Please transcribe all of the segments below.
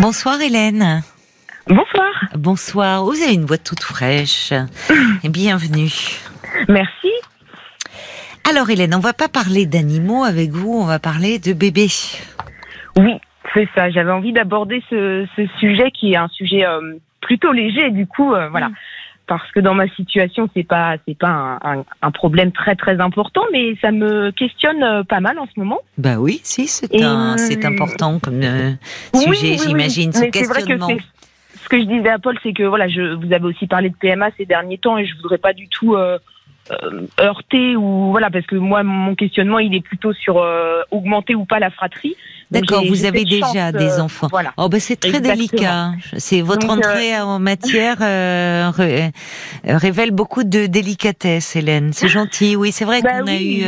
Bonsoir Hélène. Bonsoir. Bonsoir. Vous avez une voix toute fraîche. Et bienvenue. Merci. Alors Hélène, on va pas parler d'animaux avec vous, on va parler de bébés. Oui, c'est ça. J'avais envie d'aborder ce, ce, sujet qui est un sujet euh, plutôt léger. Du coup, euh, voilà. Parce que dans ma situation, c'est pas c'est pas un, un, un, problème très très important, mais ça me questionne euh, pas mal en ce moment. Bah oui, si c'est c'est important comme sujet, j'imagine, ce questionnement. Vrai que ce que je disais à Paul, c'est que voilà, je vous avez aussi parlé de PMA ces derniers temps et je voudrais pas du tout euh, heurté ou voilà parce que moi mon questionnement il est plutôt sur euh, augmenter ou pas la fratrie. D'accord, vous avez déjà des euh, enfants. Voilà. Oh ben c'est très délicat. C'est votre entrée en matière révèle beaucoup de délicatesse, Hélène. C'est gentil. Oui, c'est vrai bah qu'on a eu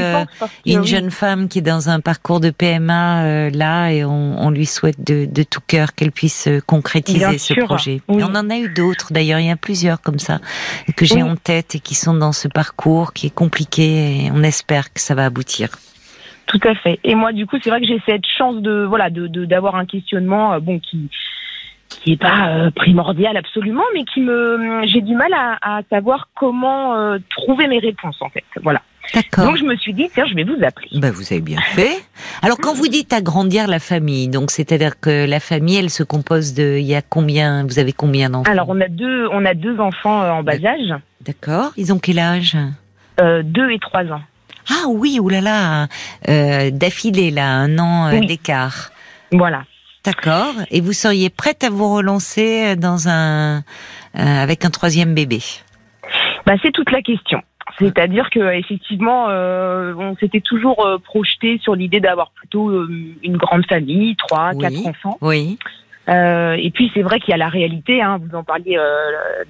une jeune femme qui est dans un parcours de PMA là et on, on, lui souhaite de, de tout cœur qu'elle puisse concrétiser ce projet. on en a eu d'autres d'ailleurs. Il y a plusieurs comme ça que j'ai en tête et qui sont dans ce parcours qui est compliqué et on espère que ça va aboutir. Tout à fait. Et moi, du coup, c'est vrai que j'ai cette chance de voilà de d'avoir un questionnement euh, bon qui qui est pas euh, primordial absolument, mais qui me j'ai du mal à, savoir comment euh, trouver mes réponses en fait. Voilà. D'accord. Donc je me suis dit tiens je vais vous appeler. Ben, vous avez bien fait. Alors quand vous dites agrandir la famille, donc c'est-à-dire que la famille elle se compose de il y a combien vous avez combien d'enfants? Alors on a deux on a deux enfants en bas âge. D'accord. Ils ont quel âge? Euh, Deux et trois ans. Ah oui, oulala, euh, d'affilée là, un an euh, d'écart. Voilà. D'accord. Et vous seriez prête à vous relancer dans un avec un troisième bébé? Bah, c'est toute la question. C'est-à-dire que effectivement, on s'était toujours projeté sur l'idée d'avoir plutôt une grande famille, trois, quatre enfants. Oui. Euh, et puis c'est vrai qu'il y a la réalité, hein, vous en parliez euh,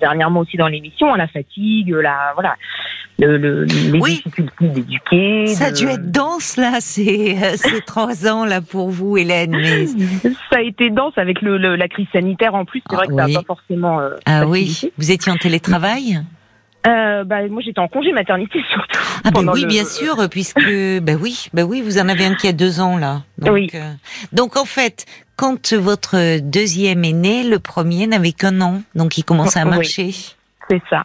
dernièrement aussi dans l'émission, la fatigue, la voilà, le, le les difficultés d'éduquer. Ça a dû être dense là, ces, euh, ces trois ans là pour vous, Hélène. Mais... Ça a été dense avec le, la crise sanitaire en plus. C'est vrai que ça n'a pas forcément. Euh, ah oui, vous étiez en télétravail? Euh, bah, moi, j'étais en congé maternité surtout. Ah ben oui, bien sûr, puisque ben oui, ben oui, vous en avez un qui a deux ans là. Donc, oui. Euh, donc en fait, quand votre deuxième est né, le premier n'avait qu'un an, donc il commençait à marcher. C'est ça.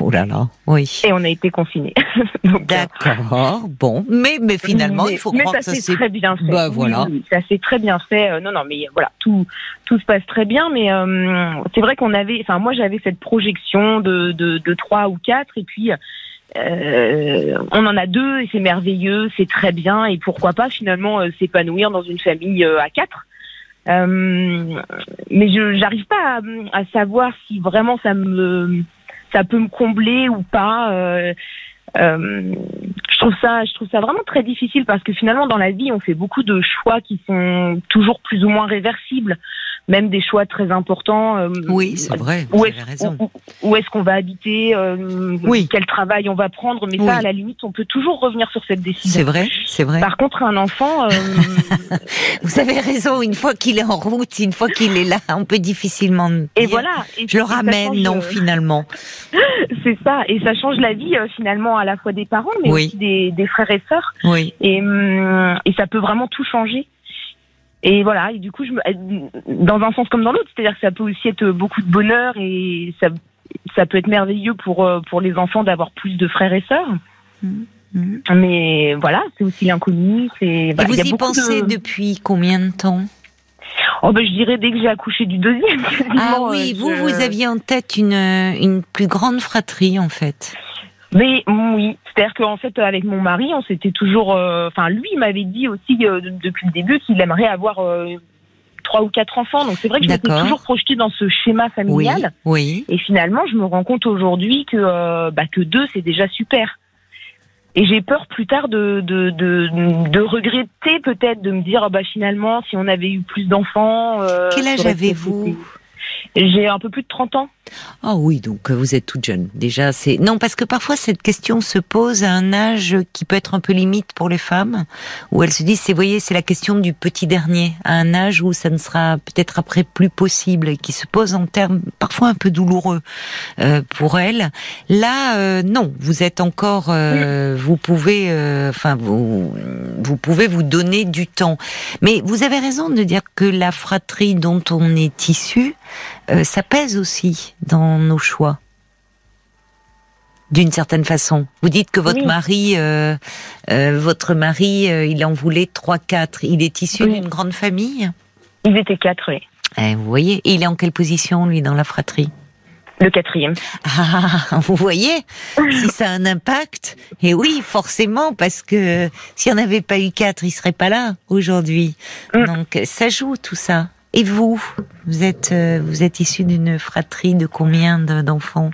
Oh là là, oui. Et on a été confinés. Euh, D'accord. Bon, mais mais finalement, il faut croire que ça s'est très bien fait. Bah, voilà. ça s'est très bien fait. Euh, non, non, mais voilà, tout tout se passe très bien. Mais euh, c'est vrai qu'on avait, enfin moi j'avais cette projection de de, de trois ou quatre, et puis. Euh, on en a deux et c'est merveilleux, c'est très bien et pourquoi pas finalement s'épanouir dans une famille à quatre. Euh, mais je j'arrive pas à, à, savoir si vraiment ça me ça peut me combler ou pas. Euh, euh, je trouve ça, je trouve ça vraiment très difficile parce que finalement dans la vie on fait beaucoup de choix qui sont toujours plus ou moins réversibles même des choix très importants. Euh, oui, c'est vrai. Où est-ce, raison. Où, est-ce qu'on va habiter euh, Oui. Quel travail on va prendre Mais ça, à la limite, on peut toujours revenir sur cette décision. C'est vrai, c'est vrai. Par contre, un enfant. Euh, Vous avez raison. Une fois qu'il est en route, une fois qu'il est là, on peut difficilement. Et voilà. Et je le ramène, non, finalement. c'est ça. Et ça change la vie finalement à la fois des parents, mais aussi des, des, frères et sœurs. Oui. Et, hum, et ça peut vraiment tout changer. Et voilà, et du coup, je me, dans un sens comme dans l'autre, c'est-à-dire que ça peut aussi être beaucoup de bonheur et ça, ça peut être merveilleux pour, euh, pour les enfants d'avoir plus de frères et sœurs. Mm-hmm. Mais voilà, c'est aussi l'inconnu. C'est, et vous y, pensez depuis combien de temps? Oh ben, je dirais dès que j'ai accouché du deuxième. Ah oui, vous, vous aviez en tête une, une plus grande fratrie en fait. Mais oui, c'est-à-dire qu'en fait, avec mon mari, on s'était toujours. Euh, enfin, lui, il m'avait dit aussi euh, depuis le début qu'il aimerait avoir euh, trois ou quatre enfants. Donc c'est vrai que je m'étais toujours projetée dans ce schéma familial. Oui, Et finalement, je me rends compte aujourd'hui que bah, que deux, c'est déjà super. Et j'ai peur plus tard de de, de, de regretter peut-être de me dire bah finalement si on avait eu plus d'enfants. Quel âge avez-vous j'ai un peu plus de 30 ans. Ah oui, donc euh, vous êtes toute jeune. Déjà, c'est non parce que parfois cette question se pose à un âge qui peut être un peu limite pour les femmes, où elles se disent, c'est voyez, c'est la question du petit dernier, à un âge où ça ne sera peut-être après plus possible, et qui se pose en termes parfois un peu douloureux euh, pour elles. Là, euh, non, vous êtes encore, vous pouvez, enfin vous, vous pouvez vous donner du temps. Mais vous avez raison de dire que la fratrie dont on est issu, ça pèse aussi dans nos choix d'une certaine façon. Vous dites que votre mari, euh, euh, votre mari, euh, il en voulait trois, quatre. Il est issu d'une grande famille? Ils étaient quatre, oui. Eh, vous voyez, il est en quelle position lui dans la fratrie? Le quatrième. Ah, vous voyez, si ça a un impact. Et oui, forcément, parce que s'il n'y en avait pas eu quatre, il serait pas là aujourd'hui. Mm. Donc ça joue tout ça. Et vous, vous êtes, euh, vous êtes issu d'une fratrie de combien d'enfants?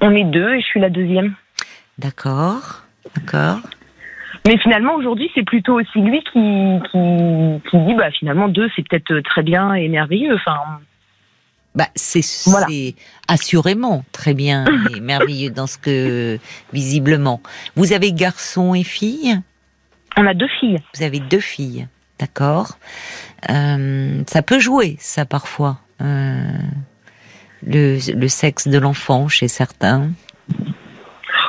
On est deux et je suis la deuxième. D'accord, d'accord. Mais finalement, aujourd'hui, c'est plutôt aussi lui qui, qui, dit, bah, finalement, deux, c'est peut-être très bien et merveilleux. Enfin, bah, c'est assurément très bien et merveilleux dans ce que, visiblement. Vous avez garçon et fille? On a deux filles. Vous avez deux filles. D'accord. Euh, ça peut jouer, ça parfois. Euh, le, sexe de l'enfant chez certains.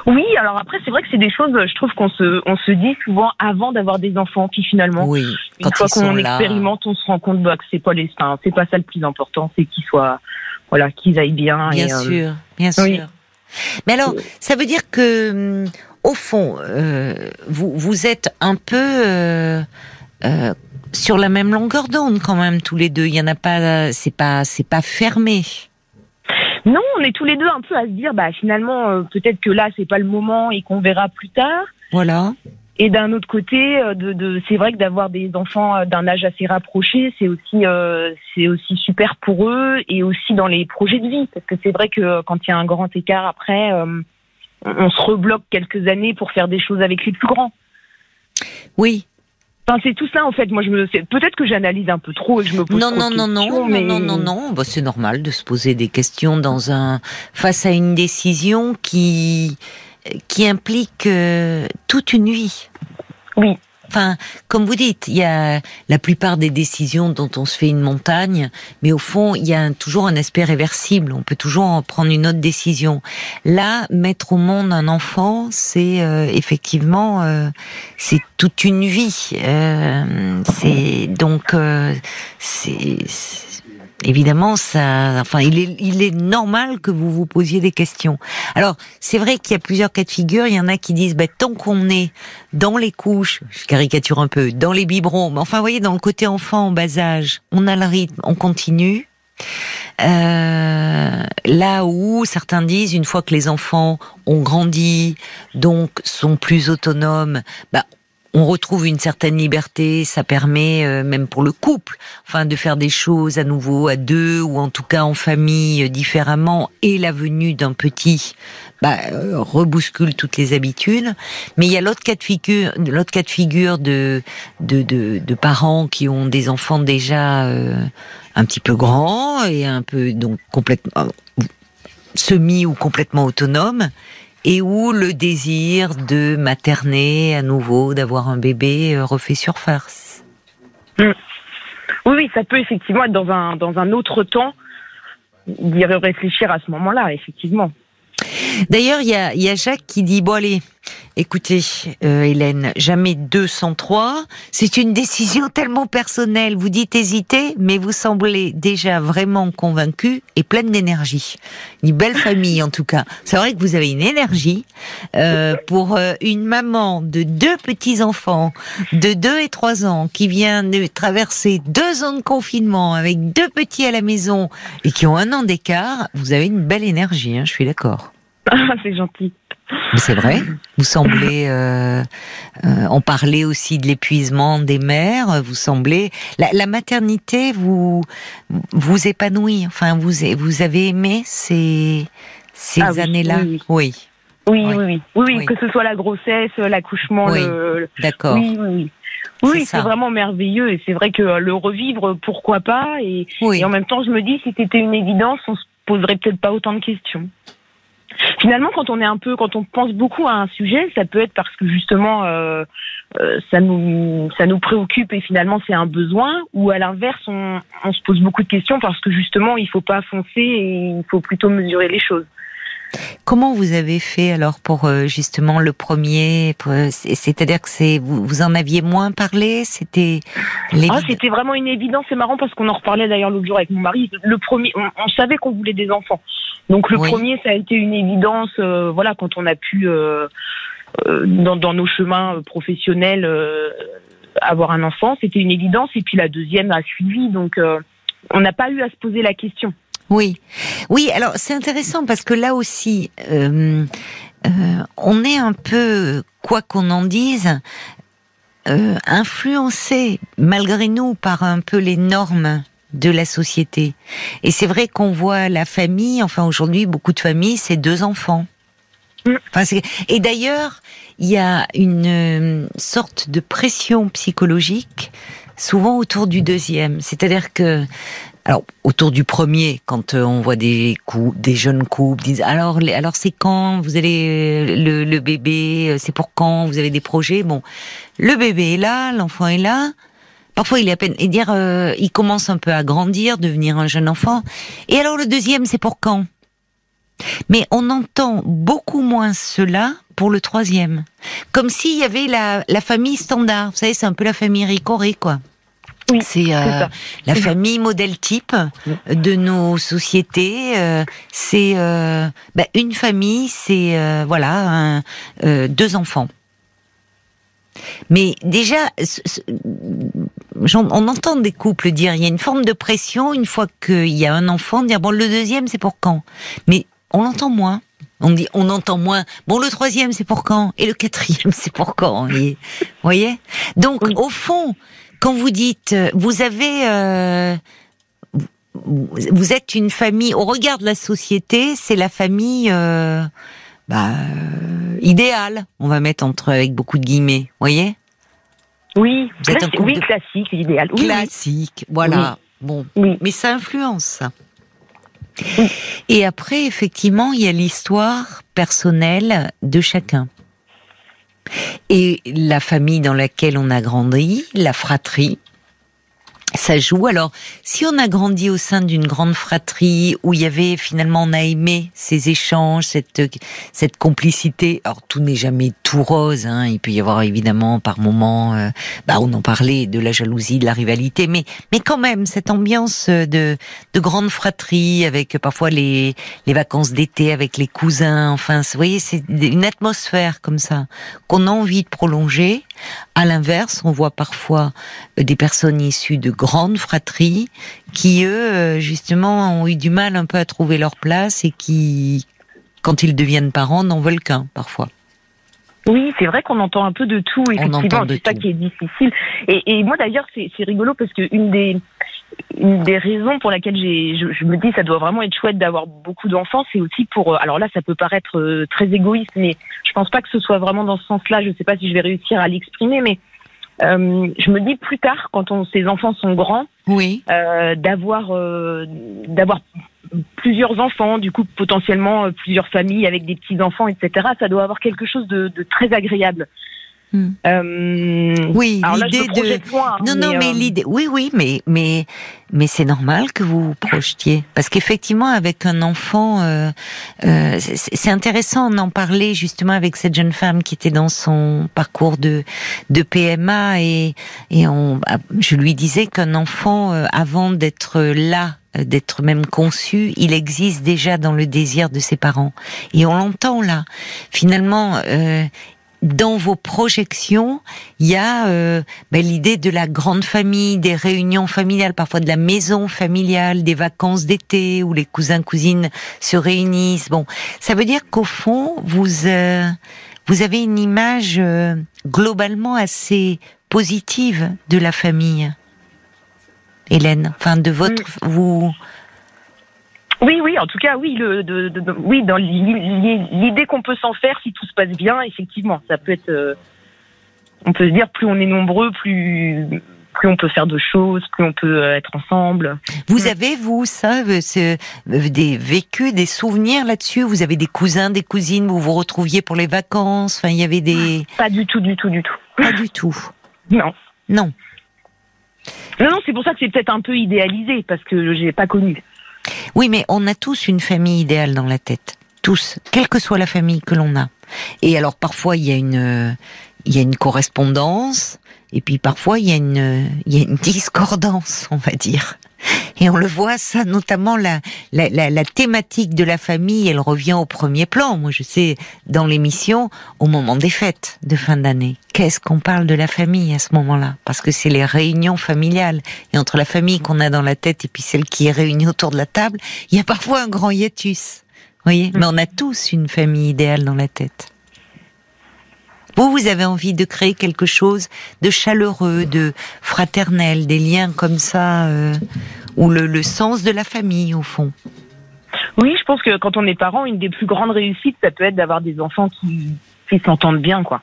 Oui, alors après, c'est vrai que c'est des choses, je trouve qu'on se, on se dit souvent avant d'avoir des enfants, puis finalement, oui, une fois qu'on expérimente, on se rend compte bah, que c'est pas les, c'est pas ça le plus important, c'est qu'ils soient, voilà, qu'ils aillent bien. Bien euh, sûr, bien sûr. Mais alors, ça veut dire que, hum, au fond, vous, vous êtes un peu euh, sur la même longueur d'onde quand même tous les deux. Il y en a pas, c'est pas, c'est pas fermé. Non, on est tous les deux un peu à se dire, bah finalement euh, peut-être que là c'est pas le moment et qu'on verra plus tard. Voilà. Et d'un autre côté, euh, de, c'est vrai que d'avoir des enfants d'un âge assez rapproché, c'est aussi c'est aussi super pour eux et aussi dans les projets de vie parce que c'est vrai que quand il y a un grand écart après, on se rebloque quelques années pour faire des choses avec les plus grands. Oui, Enfin, c'est tout ça en fait. Moi, je me peut-être que j'analyse un peu trop et que je me pose non, trop non, de non, non, mais... non, non, non, non, bah, c'est normal de se poser des questions dans un face à une décision qui qui implique euh, toute une vie. Oui. Enfin, comme vous dites, il y a la plupart des décisions dont on se fait une montagne, mais au fond, il y a toujours un aspect réversible. On peut toujours en prendre une autre décision. Là, mettre au monde un enfant, c'est euh, effectivement, euh, c'est toute une vie. Euh, c'est donc, c'est évidemment, ça, enfin, il est, il est normal que vous vous posiez des questions. Alors, c'est vrai qu'il y a plusieurs cas de figure. Il y en a qui disent, bah, tant qu'on est dans les couches, je caricature un peu, dans les biberons, mais enfin, vous voyez, dans le côté enfant en bas âge, on a le rythme, on continue. Euh, là où certains disent, une fois que les enfants ont grandi, donc sont plus autonomes, bah, on retrouve une certaine liberté, ça permet euh, même pour le couple, enfin de faire des choses à nouveau à deux ou en tout cas en famille euh, différemment et la venue d'un petit bah, euh, rebouscule toutes les habitudes. Mais il y a l'autre cas de figure, l'autre cas de figure de de, de parents qui ont des enfants déjà un petit peu grands et un peu donc complètement semi ou complètement autonomes et où le désir de materner à nouveau, d'avoir un bébé euh, refait surface? Mm. Oui, oui, ça peut effectivement être dans un, dans un autre temps d'y réfléchir à ce moment-là, effectivement. D'ailleurs, il y a, y a Jacques qui dit, bon allez, Écoutez, euh, Hélène, jamais 203. C'est une décision tellement personnelle. Vous dites hésiter, mais vous semblez déjà vraiment convaincu et pleine d'énergie. Une belle famille, en tout cas. C'est vrai que vous avez une énergie euh, pour euh, une maman de deux petits enfants de 2 et 3 ans qui vient de traverser deux ans de confinement avec deux petits à la maison et qui ont un an d'écart. Vous avez une belle énergie, hein, je suis d'accord. C'est gentil. C'est vrai. Vous semblez euh, euh, en parler aussi de l'épuisement des mères. Vous semblez la, maternité vous vous épanouit. Enfin, vous vous avez aimé ces ces ah années-là? Oui oui. Oui, oui, que ce soit la grossesse, l'accouchement, le. D'accord. Oui, oui, oui. c'est vraiment merveilleux et c'est vrai que le revivre, pourquoi pas et, et, en même temps, je me dis, si c'était une évidence, on se poserait peut-être pas autant de questions. Finalement, quand on est un peu, quand on pense beaucoup à un sujet, ça peut être parce que justement euh, euh, ça nous ça nous préoccupe et finalement c'est un besoin, ou à l'inverse on, on se pose beaucoup de questions parce que justement il faut pas foncer et il faut plutôt mesurer les choses. Comment vous avez fait alors pour euh, justement le premier C'est-à-dire que c'est vous, vous, en aviez moins parlé C'était ah, c'était vraiment une évidence. C'est marrant parce qu'on en reparlait d'ailleurs l'autre jour avec mon mari. Le premier, on, savait qu'on voulait des enfants. Donc le premier, ça a été une évidence. Euh, voilà, quand on a pu euh, dans, dans, nos chemins professionnels avoir un enfant, c'était une évidence. Et puis la deuxième a suivi. Donc on n'a pas eu à se poser la question. Oui, oui. Alors c'est intéressant parce que là aussi, euh, euh, on est un peu, quoi qu'on en dise, euh, influencé malgré nous par un peu les normes de la société. Et c'est vrai qu'on voit la famille, enfin aujourd'hui beaucoup de familles, c'est deux enfants. Et d'ailleurs, il y a une sorte de pression psychologique souvent autour du deuxième. C'est-à-dire que alors autour du premier, quand euh, on voit des coups, des jeunes couples disent alors alors c'est quand vous allez euh, le, bébé, euh, c'est pour quand vous avez des projets? Bon, le bébé est là, l'enfant est là. Parfois il est à peine et dire il commence un peu à grandir, devenir un jeune enfant. Et alors le deuxième c'est pour quand? Mais on entend beaucoup moins cela pour le troisième, comme s'il y avait la, la famille standard. Vous savez c'est un peu la famille Ricoré quoi c'est euh, la famille modèle type de nos sociétés. Euh, c'est euh, bah, une famille, c'est voilà deux enfants. Mais déjà, on entend des couples dire il y a une forme de pression une fois qu'il y a un enfant, dire bon le deuxième c'est pour quand? Mais on l'entend moins. On dit, on entend moins. Bon, le troisième, c'est pour quand? Et le quatrième, c'est pour quand? Vous voyez? Donc, au fond, quand vous dites, euh, vous avez, euh, vous êtes une famille, au regard de la société, c'est la famille euh, bah, idéale, on va mettre entre avec beaucoup de guillemets, voyez? Oui, oui, classique, idéal. classique, voilà. Bon, mais ça influence ça. Et après, effectivement, il y a l'histoire personnelle de chacun. Et la famille dans laquelle on a grandi, la fratrie, ça joue. Alors, si on a grandi au sein d'une grande fratrie où il y avait finalement, on a aimé ces échanges, cette cette complicité. Alors, tout n'est jamais tout rose. Hein. Il peut y avoir évidemment par moments, euh, bah, on en parlait de la jalousie, de la rivalité, mais mais quand même cette ambiance de de grande fratrie avec parfois les les vacances d'été avec les cousins. Enfin, vous voyez, c'est une atmosphère comme ça qu'on a envie de prolonger. À l'inverse, on voit parfois des personnes issues de grandes fratries qui, eux, justement, ont eu du mal un peu à trouver leur place et qui, quand ils deviennent parents, n'en veulent qu'un parfois. Oui, c'est vrai qu'on entend un peu de tout, effectivement, c'est ça qui est difficile. Et, moi d'ailleurs, c'est rigolo parce que une des, une des raisons pour laquelle j'ai, je, me dis ça doit vraiment être chouette d'avoir beaucoup d'enfants, c'est aussi pour. Euh, alors là, ça peut paraître euh, très égoïste, mais je pense pas que ce soit vraiment dans ce sens-là. Je sais pas si je vais réussir à l'exprimer, mais euh, je me dis plus tard, quand on, ces enfants sont grands, oui. euh, d'avoir euh, d'avoir plusieurs enfants, du coup potentiellement euh, plusieurs familles avec des petits enfants, etc. Ça doit avoir quelque chose de, de très agréable. Hmm. Euh, oui, l'idée de non non mais, euh, l'idée oui oui mais mais mais c'est normal que vous vous projetiez parce qu'effectivement avec un enfant euh, euh c'est intéressant d'en parler justement avec cette jeune femme qui était dans son parcours de de PMA et et on je lui disais qu'un enfant avant d'être là d'être même conçu, il existe déjà dans le désir de ses parents. Et on l'entend là. Finalement, euh, dans vos projections, il y a euh, ben, l'idée de la grande famille, des réunions familiales, parfois de la maison familiale, des vacances d'été où les cousins cousines se réunissent. Bon, ça veut dire qu'au fond, vous euh, vous avez une image euh, globalement assez positive de la famille, Hélène. Enfin, de votre vous oui, oui, en tout cas, oui, le, de, oui, dans l'idée qu'on peut s'en faire si tout se passe bien, effectivement, ça peut être. Euh, on peut se dire plus on est nombreux, plus plus on peut faire de choses, plus on peut être ensemble. Vous avez vous ça, des vécus, des souvenirs là-dessus? Vous avez des cousins, des cousines, vous vous retrouviez pour les vacances? Enfin, il y avait des. Pas du tout, du tout, du tout. Pas du tout. Non. Non. Non, non, c'est pour ça que c'est peut-être un peu idéalisé parce que j'ai pas connu. Oui, mais on a tous une famille idéale dans la tête. Tous, quelle que soit la famille que l'on a. Et alors parfois il y a une il y a une correspondance et puis parfois il y a une il y a une discordance, on va dire. Et on le voit, ça, notamment la, la, la, la, thématique de la famille, elle revient au premier plan. Moi, je sais, dans l'émission, au moment des fêtes de fin d'année, qu'est-ce qu'on parle de la famille à ce moment-là? Parce que c'est les réunions familiales. Et entre la famille qu'on a dans la tête et puis celle qui est réunie autour de la table, il y a parfois un grand hiatus. Vous voyez? Mais on a tous une famille idéale dans la tête. Vous, vous avez envie de créer quelque chose de chaleureux, de fraternel, des liens comme ça, euh, ou le, sens de la famille, au fond? Oui, je pense que quand on est parent, une des plus grandes réussites, ça peut être d'avoir des enfants qui, s'entendent bien, quoi.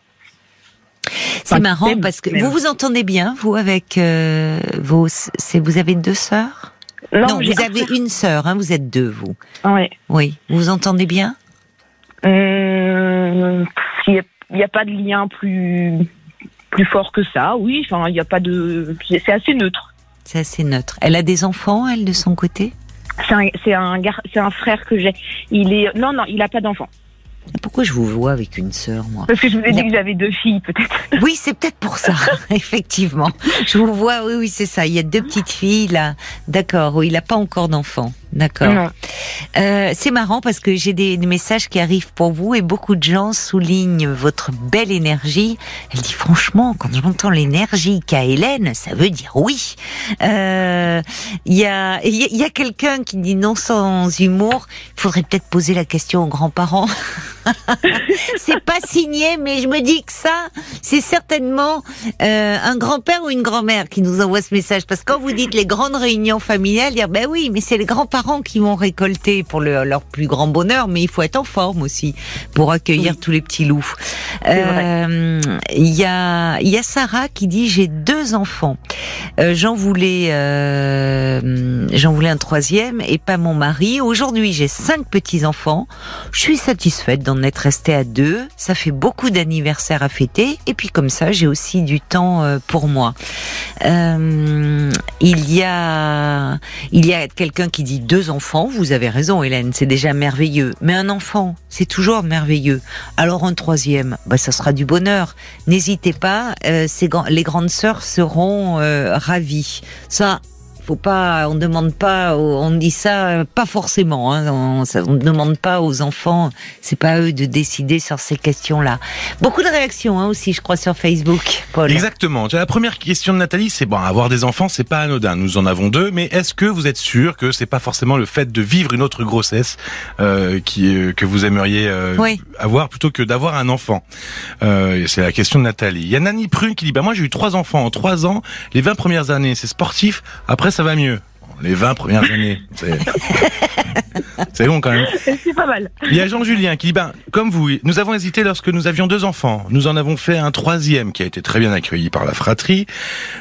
C'est marrant parce que vous vous entendez bien, vous, avec euh, vos. Vous avez deux sœurs? Non, vous avez une sœur, hein, vous êtes deux, vous. Oui. Oui. Vous vous entendez bien? Euh, il n'y a pas de lien plus plus fort que ça. Oui, enfin, il n'y a pas de. C'est assez neutre. C'est assez neutre. Elle a des enfants, elle, de son côté? C'est un, c'est un, frère que j'ai. Il est, non, non, il n'a pas d'enfants. Pourquoi je vous vois avec une sœur, moi? Parce que je vous ai dit que j'avais deux filles, peut-être. Oui, c'est peut-être pour ça, effectivement. Je vous vois, oui, oui, c'est ça. Il y a deux petites filles, là. D'accord, oui, il n'a pas encore d'enfants. D'accord. Euh, c'est marrant parce que j'ai des, messages qui arrivent pour vous et beaucoup de gens soulignent votre belle énergie. Elle dit franchement, quand j'entends l'énergie qu'a Hélène, ça veut dire oui. Euh, il y a, y a quelqu'un qui dit non sans humour. Il faudrait peut-être poser la question aux grands-parents. c'est pas signé, mais je me dis que ça, c'est certainement euh, un grand-père ou une grand-mère qui nous envoie ce message. Parce que quand vous dites les grandes réunions familiales, dire ben oui, mais c'est les grands-parents qui vont récolter pour leur plus grand bonheur, mais il faut être en forme aussi pour accueillir tous les petits loups. Euh, il y a y a Sarah qui dit j'ai deux enfants. Euh, j'en voulais j'en voulais un troisième et pas mon mari. Aujourd'hui j'ai cinq petits enfants. Je suis satisfaite d'en être restée à deux. Ça fait beaucoup d'anniversaires à fêter. Et puis comme ça, j'ai aussi du temps euh, pour moi. Euh, il y a, il y a quelqu'un qui dit deux enfants. Vous avez raison, Hélène. C'est déjà merveilleux. Mais un enfant, c'est toujours merveilleux. Alors un troisième, bah, ça sera du bonheur. N'hésitez pas. Euh, les grandes sœurs seront euh, ravies. Ça, faut pas, on demande pas, on dit ça pas forcément. Hein, on, ne demande pas aux enfants, c'est pas eux de décider sur ces questions-là. Beaucoup de réactions hein, aussi, je crois, sur Facebook, Paul. Exactement. La première question de Nathalie, c'est bon, avoir des enfants, c'est pas anodin. Nous en avons deux, mais est-ce que vous êtes sûr que c'est pas forcément le fait de vivre une autre grossesse euh, qui euh, que vous aimeriez euh, avoir plutôt que d'avoir un enfant? Euh, C'est la question de Nathalie. Il y a Nani Prune qui dit bah moi j'ai eu trois enfants en trois ans. Les 20 premières années, c'est sportif. Après ça va mieux. Les 20 premières années. C'est bon quand même. C'est pas mal. Il y a Jean-Julien qui dit, ben, comme vous, nous avons hésité lorsque nous avions deux enfants. Nous en avons fait un troisième qui a été très bien accueilli par la fratrie.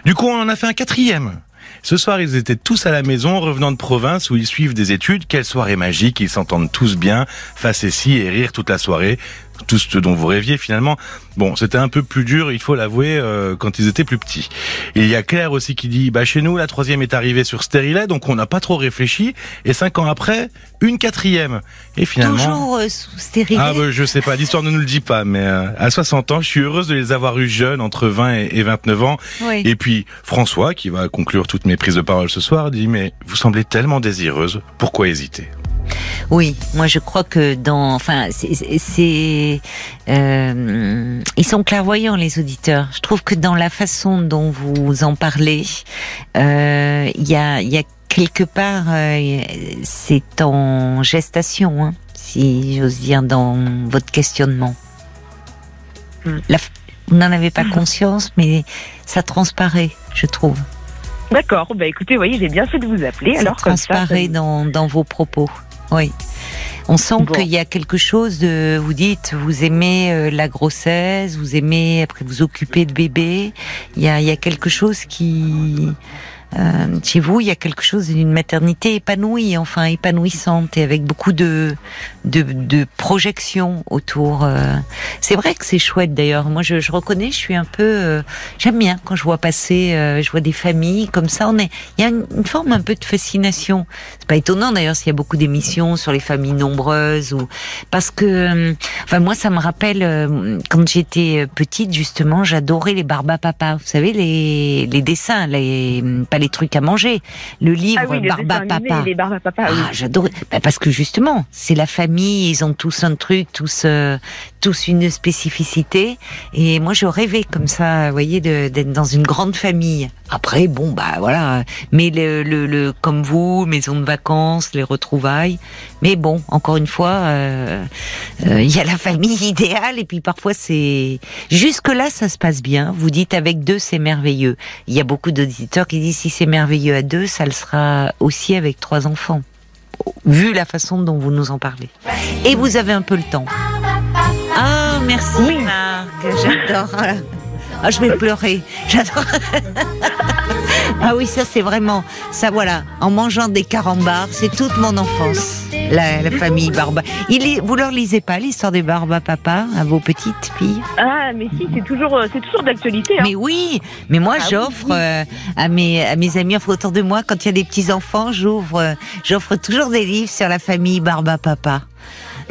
Du coup, on en a fait un quatrième. Ce soir, ils étaient tous à la maison, revenant de province où ils suivent des études. Quelle soirée magique, ils s'entendent tous bien, face ici et rire toute la soirée tout ce dont vous rêviez finalement. Bon, c'était un peu plus dur, il faut l'avouer, euh, quand ils étaient plus petits. Il y a Claire aussi qui dit, bah chez nous, la troisième est arrivée sur stérilet, donc on n'a pas trop réfléchi. Et cinq ans après, une quatrième. Et finalement... Toujours euh, sous stérilet Ah bah, je sais pas, l'histoire ne nous le dit pas, mais euh, à 60 ans, je suis heureuse de les avoir eu jeunes, entre 20 et, 29 ans. Et puis François, qui va conclure toutes mes prises de parole ce soir, dit, mais vous semblez tellement désireuse, pourquoi hésiter? Oui, moi je crois que dans, enfin, c'est, euh, ils sont clairvoyants les auditeurs. Je trouve que dans la façon dont vous en parlez, euh, il y a, y a quelque part, euh, c'est en gestation, hein, si j'ose dire, dans votre questionnement. Hmm. vous n'en avez pas conscience, mais ça transparaît, je trouve. D'accord. Bah écoutez, voyez, j'ai bien fait de vous appeler. Ça alors transparaît dans, dans vos propos. Oui. On sent qu'il y a quelque chose de, vous dites, vous aimez euh, la grossesse, vous aimez après vous occuper de bébé. Il y a, il y a quelque chose qui, euh, chez vous, il y a quelque chose d'une maternité épanouie, enfin épanouissante, et avec beaucoup de de, de projections autour. Euh. C'est vrai que c'est chouette d'ailleurs. Moi, je, je, reconnais, je suis un peu, euh, j'aime bien quand je vois passer, je vois des familles comme ça. On est, il y a une, forme un peu de fascination. C'est pas étonnant d'ailleurs s'il y a beaucoup d'émissions sur les familles nombreuses ou parce que, enfin moi, ça me rappelle quand j'étais petite justement, j'adorais les Barba Papa. Vous savez les les dessins, les les trucs à manger. Le livre ah Barba Papa. Les Barba Papa. Ah, j'adore. Bah, parce que justement, c'est la famille, ils ont tous un truc, tous, euh, tous une spécificité. Et moi, je rêvais comme ça, vous voyez, d'être dans une grande famille. Après, bon, bah voilà. Mais le, le, comme vous, maison de vacances, les retrouvailles. Mais bon, encore une fois, euh, euh, il y a la famille idéale et puis parfois c'est jusque là ça se passe bien. Vous dites avec deux c'est merveilleux. Il y a beaucoup d'auditeurs qui disent si c'est merveilleux à deux, ça le sera aussi avec trois enfants. Vu la façon dont vous nous en parlez. Et vous avez un peu le temps. Ah, merci Marc, j'adore. Ah, je vais pleurer. J'adore. ah oui, ça c'est vraiment, ça voilà, en mangeant des carambars, c'est toute mon enfance. La, famille Barba. Il vous leur lisez pas l'histoire des Barba Papa à vos petites filles? Ah, mais si, c'est toujours, euh, c'est toujours d'actualité. Hein. Mais oui, mais moi ah j'offre euh, à mes à mes amis autour de moi quand il y a des petits enfants, j'ouvre, euh, j'offre toujours des livres sur la famille Barba Papa.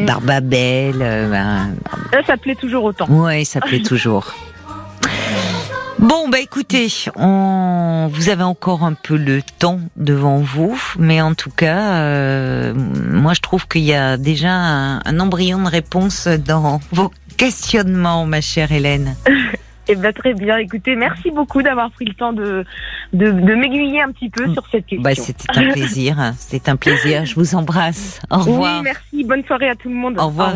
Mm. Barbabelle. Ben, ça plaît toujours autant. Oui, ça plaît toujours. Bon, bah écoutez, on... vous avez encore un peu le temps devant vous, mais en tout cas, euh, moi je trouve qu'il y a déjà un, embryon de réponse dans vos questionnements, ma chère Hélène. Eh bien, très bien. Écoutez, merci beaucoup d'avoir pris le temps de, de, m'aiguiller un petit peu sur cette question. Bah, c'était un plaisir. C'était un plaisir. Je vous embrasse. Au revoir. Oui, merci. Bonne soirée à tout le monde. Au revoir.